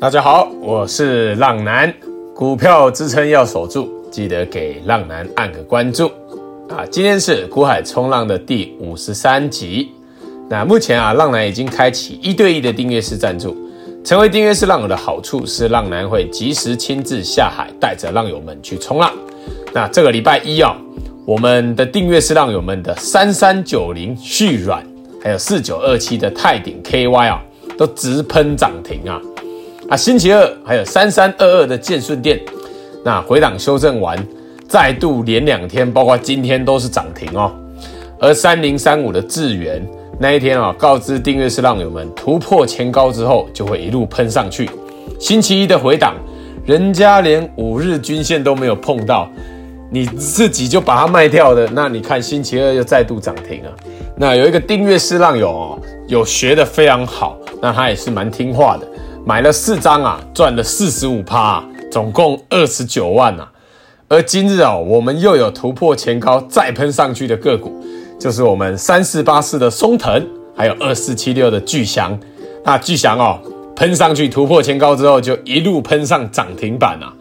大家好，我是浪男，股票支撑要守住，记得给浪男按个关注啊！今天是股海冲浪的第五十三集。那目前啊，浪男已经开启一对一的订阅式赞助。成为订阅式浪友的好处是，浪男会及时亲自下海，带着浪友们去冲浪。那这个礼拜一啊，我们的订阅式浪友们的三三九零续软，还有四九二七的泰鼎 KY 啊，都直喷涨停啊！啊，星期二还有三三二二的建顺电，那回档修正完，再度连两天，包括今天都是涨停哦。而三零三五的智原那一天啊，告知订阅式浪友们突破前高之后，就会一路喷上去。星期一的回档，人家连五日均线都没有碰到，你自己就把它卖掉的，那你看星期二又再度涨停啊。那有一个订阅式浪友哦，有学的非常好，那他也是蛮听话的。买了四张啊，赚了四十五趴，总共二十九万啊。而今日啊，我们又有突破前高再喷上去的个股，就是我们三四八四的松腾，还有二四七六的巨祥。那巨祥哦，喷上去突破前高之后，就一路喷上涨停板啊。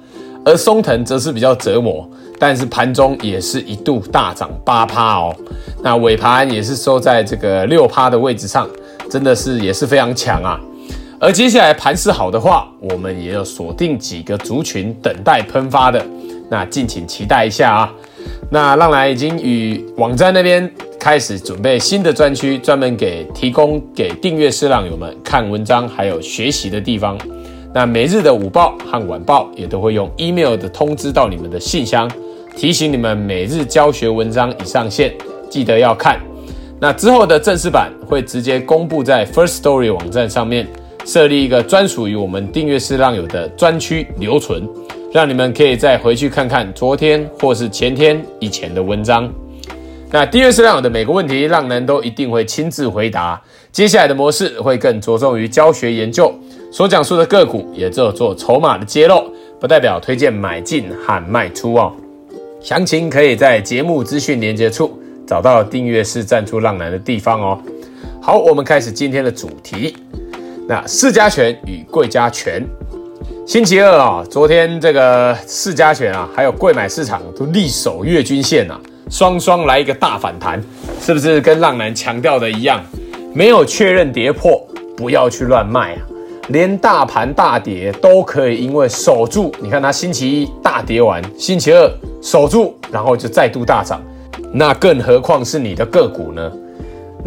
而松腾则是比较折磨，但是盘中也是一度大涨八趴哦。那尾盘也是收在这个六趴的位置上，真的是也是非常强啊。而接下来盘势好的话，我们也有锁定几个族群等待喷发的，那敬请期待一下啊。那浪来已经与网站那边开始准备新的专区，专门给提供给订阅式浪友们看文章还有学习的地方。那每日的午报和晚报也都会用 email 的通知到你们的信箱，提醒你们每日教学文章已上线，记得要看。那之后的正式版会直接公布在 First Story 网站上面。设立一个专属于我们订阅式浪友的专区留存，让你们可以再回去看看昨天或是前天以前的文章。那订阅式浪友的每个问题，浪男都一定会亲自回答。接下来的模式会更着重于教学研究，所讲述的个股也只有做筹码的揭露，不代表推荐买进和卖出哦。详情可以在节目资讯连接处找到订阅式赞助浪男的地方哦。好，我们开始今天的主题。那四家权与贵家权，星期二啊，昨天这个四家权啊，还有贵买市场都力守月均线啊，双双来一个大反弹，是不是跟浪男强调的一样？没有确认跌破，不要去乱卖啊！连大盘大跌都可以，因为守住。你看它星期一大跌完，星期二守住，然后就再度大涨，那更何况是你的个股呢？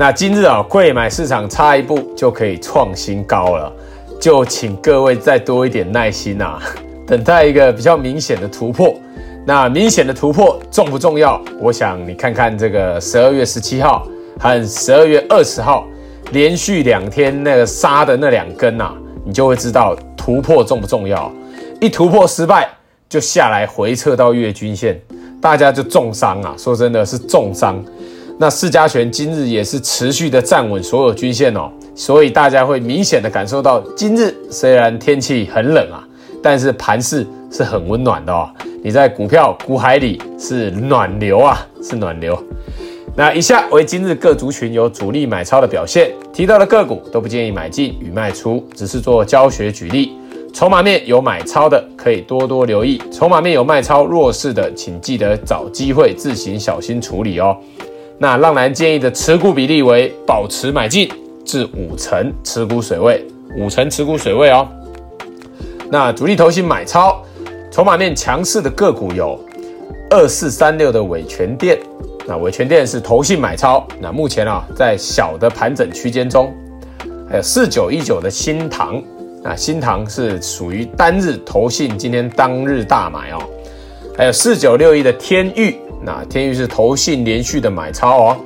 那今日啊，贵买市场差一步就可以创新高了，就请各位再多一点耐心啊，等待一个比较明显的突破。那明显的突破重不重要？我想你看看这个十二月十七号和十二月二十号连续两天那个杀的那两根啊，你就会知道突破重不重要。一突破失败就下来回撤到月均线，大家就重伤啊！说真的是重伤。那四家权今日也是持续的站稳所有均线哦，所以大家会明显的感受到，今日虽然天气很冷啊，但是盘势是很温暖的哦。你在股票股海里是暖流啊，是暖流。那以下为今日各族群有主力买超的表现，提到的个股都不建议买进与卖出，只是做教学举例。筹码面有买超的可以多多留意，筹码面有卖超弱势的，请记得找机会自行小心处理哦。那浪男建议的持股比例为保持买进至五成持股水位，五成持股水位哦。那主力投信买超，筹码面强势的个股有二四三六的伟全电，那伟全电是投信买超，那目前啊在小的盘整区间中，还有四九一九的新唐，那新唐是属于单日投信今天当日大买哦，还有四九六一的天钰。那天钰是投信连续的买超哦，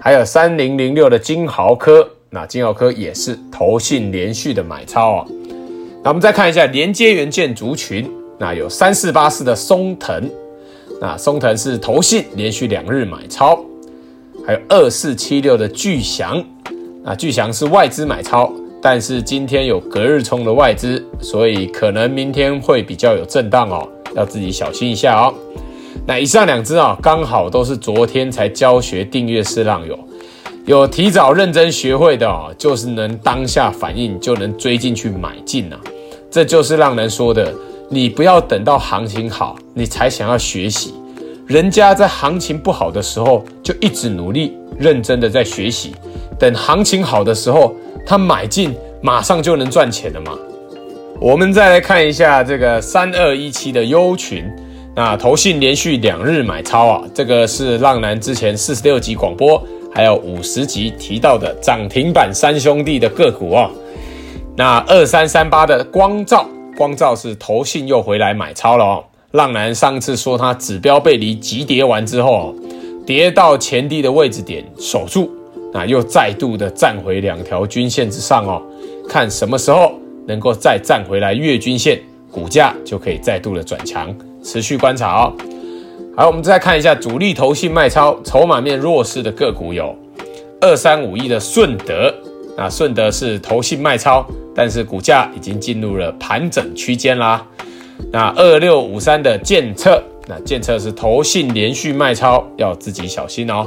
还有三零零六的金豪科，那金豪科也是投信连续的买超哦。那我们再看一下连接元件族群，那有三四八四的松腾，那松腾是投信连续两日买超，还有二四七六的巨祥，那巨祥是外资买超，但是今天有隔日冲的外资，所以可能明天会比较有震荡哦，要自己小心一下哦。那以上两只啊，刚好都是昨天才教学订阅式浪友，有提早认真学会的哦，就是能当下反应就能追进去买进呐。这就是浪人说的，你不要等到行情好，你才想要学习。人家在行情不好的时候，就一直努力认真的在学习，等行情好的时候，他买进，马上就能赚钱了嘛。我们再来看一下这个三二一七的优群，那投信连续两日买超啊，这个是浪男之前四十六集广播还有五十集提到的涨停板三兄弟的个股哦。那二三三八的光照，光照是投信又回来买超了哦。浪男上次说他指标背离急跌完之后，跌到前低的位置点守住，那又再度的站回两条均线之上哦，看什么时候能够再站回来月均线，股价就可以再度的转强，持续观察哦。好，我们再看一下主力投信卖超、筹码面弱势的个股有二三五一的顺德，那顺德是投信卖超，但是股价已经进入了盘整区间啦。那二六五三的建测，那建测是投信连续卖超，要自己小心哦。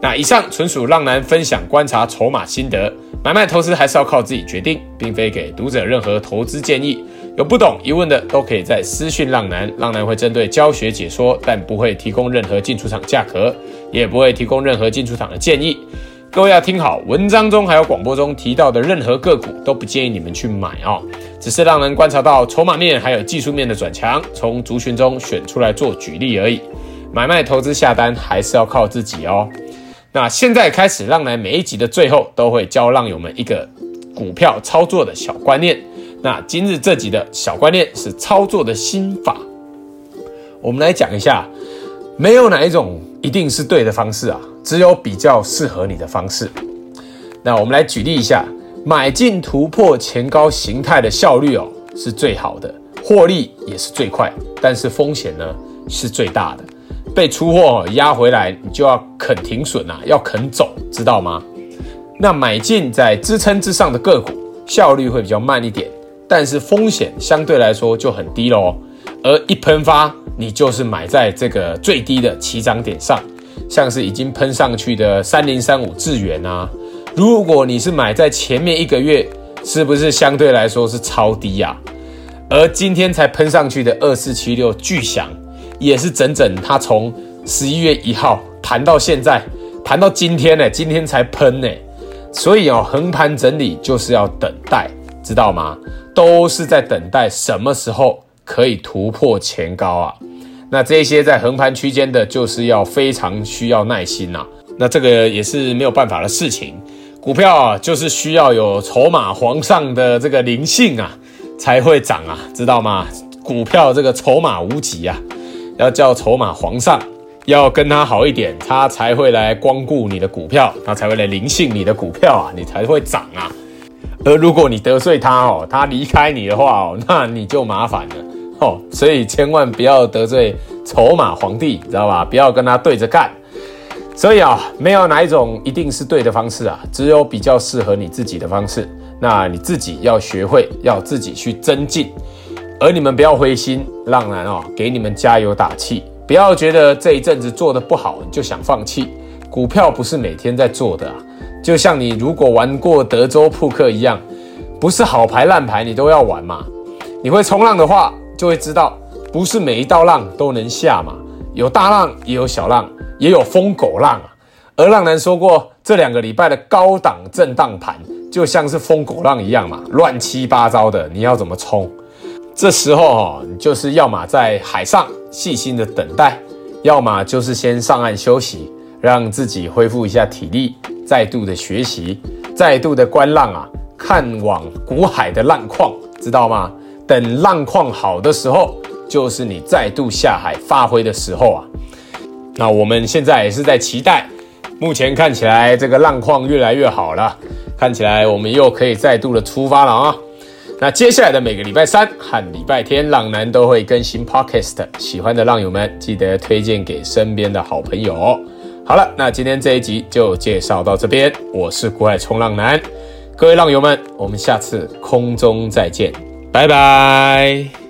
那以上纯属浪男分享观察筹码心得，买卖投资还是要靠自己决定，并非给读者任何投资建议。有不懂疑问的都可以在私讯浪男，浪男会针对教学解说，但不会提供任何进出场价格，也不会提供任何进出场的建议。各位要听好，文章中还有广播中提到的任何个股都不建议你们去买哦，只是让人观察到筹码面还有技术面的转强，从族群中选出来做举例而已。买卖投资下单还是要靠自己哦。那现在开始，浪男每一集的最后都会教浪友们一个股票操作的小观念。那今日这集的小观念是操作的心法，我们来讲一下，没有哪一种一定是对的方式啊，只有比较适合你的方式。那我们来举例一下，买进突破前高形态的效率哦是最好的，获利也是最快，但是风险呢是最大的。被出货压回来，你就要肯停损啊，要肯走，知道吗？那买进在支撑之上的个股，效率会比较慢一点。但是风险相对来说就很低喽，而一喷发，你就是买在这个最低的起涨点上，像是已经喷上去的三零三五智元啊，如果你是买在前面一个月，是不是相对来说是超低呀？而今天才喷上去的二四七六巨祥，也是整整它从十一月一号盘到现在，盘到今天呢，今天才喷呢，所以哦，横盘整理就是要等待，知道吗？都是在等待什么时候可以突破前高啊？那这些在横盘区间的，就是要非常需要耐心呐、啊。那这个也是没有办法的事情。股票啊，就是需要有筹码皇上的这个灵性啊，才会涨啊，知道吗？股票这个筹码无极啊，要叫筹码皇上，要跟他好一点，他才会来光顾你的股票，他才会来灵性你的股票啊，你才会涨啊。而如果你得罪他哦，他离开你的话哦，那你就麻烦了哦。所以千万不要得罪筹码皇帝，知道吧？不要跟他对着干。所以啊，没有哪一种一定是对的方式啊，只有比较适合你自己的方式。那你自己要学会，要自己去增进。而你们不要灰心，浪男哦，给你们加油打气。不要觉得这一阵子做的不好，你就想放弃。股票不是每天在做的啊。就像你如果玩过德州扑克一样，不是好牌烂牌你都要玩嘛。你会冲浪的话，就会知道，不是每一道浪都能下嘛。有大浪，也有小浪，也有疯狗浪啊。而浪男说过，这两个礼拜的高档震荡盘，就像是疯狗浪一样嘛，乱七八糟的，你要怎么冲？这时候哦，你就是要么在海上细心的等待，要么就是先上岸休息，让自己恢复一下体力。再度的学习，再度的观浪啊，看往古海的浪况，知道吗？等浪况好的时候，就是你再度下海发挥的时候啊。那我们现在也是在期待，目前看起来这个浪况越来越好了，看起来我们又可以再度的出发了啊。那接下来的每个礼拜三和礼拜天，浪男都会更新 Podcast，喜欢的浪友们记得推荐给身边的好朋友。好了，那今天这一集就介绍到这边。我是国外冲浪男，各位浪友们，我们下次空中再见，拜拜。